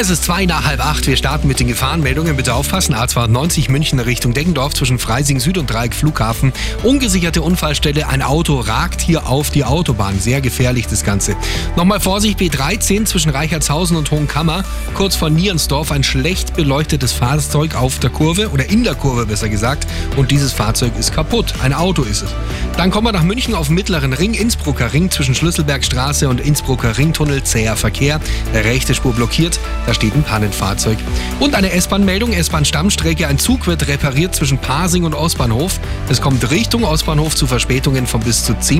Es ist zwei nach halb acht. Wir starten mit den Gefahrenmeldungen. Bitte aufpassen. A92 München Richtung Deggendorf zwischen Freising Süd und Dreieck Flughafen. Ungesicherte Unfallstelle. Ein Auto ragt hier auf die Autobahn. Sehr gefährlich das Ganze. Nochmal Vorsicht. B13 zwischen Reichertshausen und Hohenkammer. Kurz vor Nierensdorf. Ein schlecht beleuchtetes Fahrzeug auf der Kurve oder in der Kurve besser gesagt. Und dieses Fahrzeug ist kaputt. Ein Auto ist es. Dann kommen wir nach München auf dem mittleren Ring. Innsbrucker Ring zwischen Schlüsselbergstraße und Innsbrucker Ringtunnel. Zäher Verkehr. Rechte Spur blockiert. Da steht ein Pannenfahrzeug. Und eine S-Bahn-Meldung, S-Bahn-Stammstrecke. Ein Zug wird repariert zwischen Pasing und Ostbahnhof. Es kommt Richtung Ostbahnhof zu Verspätungen von bis zu 10